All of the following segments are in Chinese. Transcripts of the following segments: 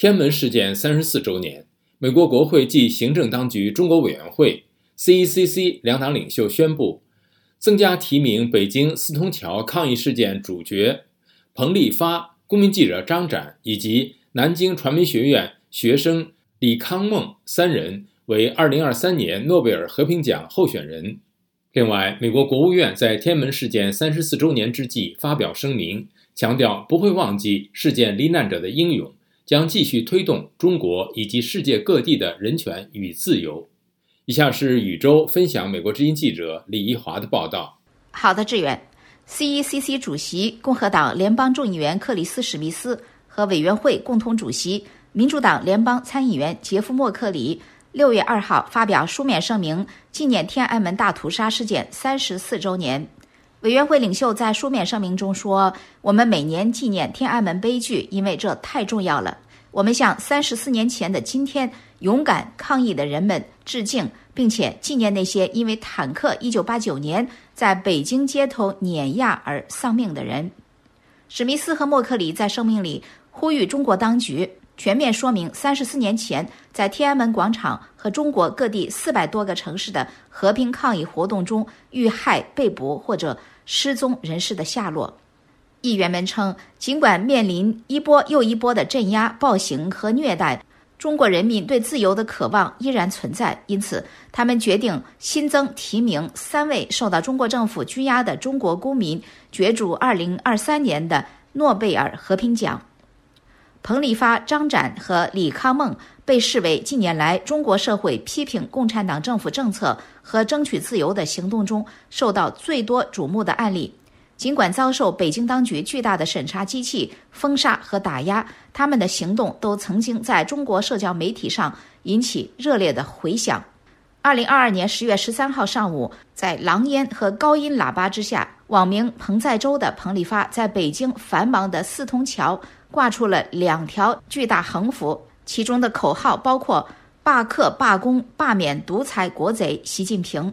天门事件三十四周年，美国国会暨行政当局中国委员会 （CECC） 两党领袖宣布，增加提名北京四通桥抗议事件主角彭立发、公民记者张展以及南京传媒学院学生李康梦三人为二零二三年诺贝尔和平奖候选人。另外，美国国务院在天门事件三十四周年之际发表声明，强调不会忘记事件罹难者的英勇。将继续推动中国以及世界各地的人权与自由。以下是宇宙分享美国之音记者李一华的报道。好的，志远。CECC 主席、共和党联邦众议员克里斯·史密斯和委员会共同主席、民主党联邦参议员杰夫·莫克里六月二号发表书面声明，纪念天安门大屠杀事件三十四周年。委员会领袖在书面声明中说：“我们每年纪念天安门悲剧，因为这太重要了。我们向三十四年前的今天勇敢抗议的人们致敬，并且纪念那些因为坦克一九八九年在北京街头碾压而丧命的人。”史密斯和默克里在声明里呼吁中国当局全面说明三十四年前在天安门广场和中国各地四百多个城市的和平抗议活动中遇害、被捕或者。失踪人士的下落，议员们称，尽管面临一波又一波的镇压、暴行和虐待，中国人民对自由的渴望依然存在。因此，他们决定新增提名三位受到中国政府拘押的中国公民，角逐2023年的诺贝尔和平奖。彭立发、张展和李康梦被视为近年来中国社会批评共产党政府政策。和争取自由的行动中受到最多瞩目的案例，尽管遭受北京当局巨大的审查机器封杀和打压，他们的行动都曾经在中国社交媒体上引起热烈的回响。二零二二年十月十三号上午，在狼烟和高音喇叭之下，网名“彭在洲”的彭立发在北京繁忙的四通桥挂出了两条巨大横幅，其中的口号包括。罢课、罢工、罢免独裁国贼习近平。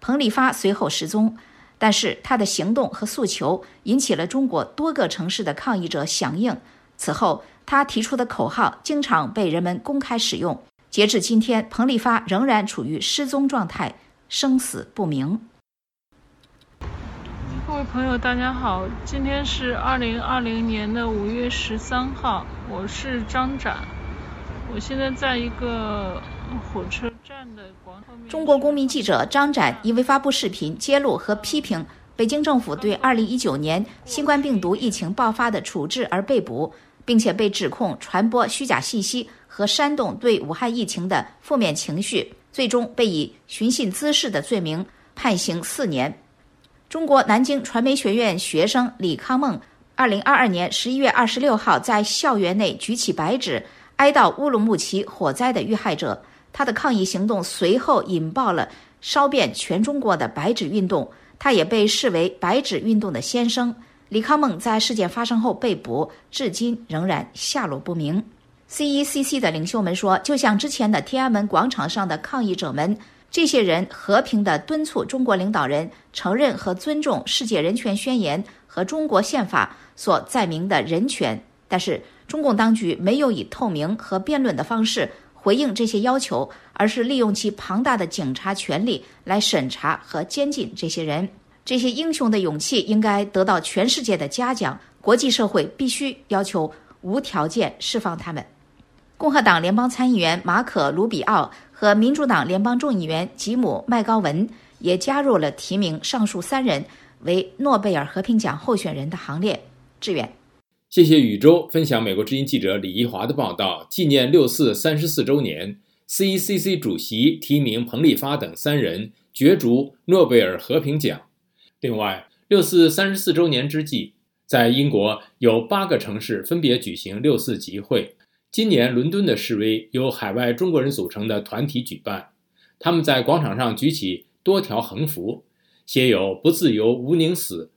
彭立发随后失踪，但是他的行动和诉求引起了中国多个城市的抗议者响应。此后，他提出的口号经常被人们公开使用。截至今天，彭立发仍然处于失踪状态，生死不明。各位朋友，大家好，今天是二零二零年的五月十三号，我是张展。我现在在一个火车站的广场。中国公民记者张展因为发布视频揭露和批评北京政府对2019年新冠病毒疫情爆发的处置而被捕，并且被指控传播虚假信息和煽动对武汉疫情的负面情绪，最终被以寻衅滋事的罪名判刑四年。中国南京传媒学院学生李康梦，2022年11月26号在校园内举起白纸。哀悼乌鲁木齐火灾的遇害者，他的抗议行动随后引爆了烧遍全中国的白纸运动，他也被视为白纸运动的先声。李康孟在事件发生后被捕，至今仍然下落不明。CECC 的领袖们说，就像之前的天安门广场上的抗议者们，这些人和平地敦促中国领导人承认和尊重世界人权宣言和中国宪法所载明的人权，但是。中共当局没有以透明和辩论的方式回应这些要求，而是利用其庞大的警察权力来审查和监禁这些人。这些英雄的勇气应该得到全世界的嘉奖，国际社会必须要求无条件释放他们。共和党联邦参议员马可·卢比奥和民主党联邦众议员吉姆·麦高文也加入了提名上述三人为诺贝尔和平奖候选人的行列。志远。谢谢宇宙分享美国之音记者李一华的报道。纪念六四三十四周年，CECC 主席提名彭立发等三人角逐诺贝尔和平奖。另外，六四三十四周年之际，在英国有八个城市分别举行六四集会。今年伦敦的示威由海外中国人组成的团体举办，他们在广场上举起多条横幅，写有“不自由，无宁死”。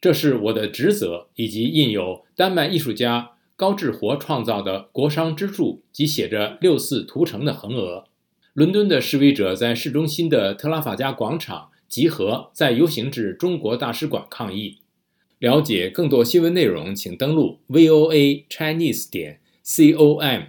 这是我的职责，以及印有丹麦艺术家高志活创造的国殇之柱及写着“六四屠城”的横额。伦敦的示威者在市中心的特拉法加广场集合，在游行至中国大使馆抗议。了解更多新闻内容，请登录 voa chinese 点 C O M。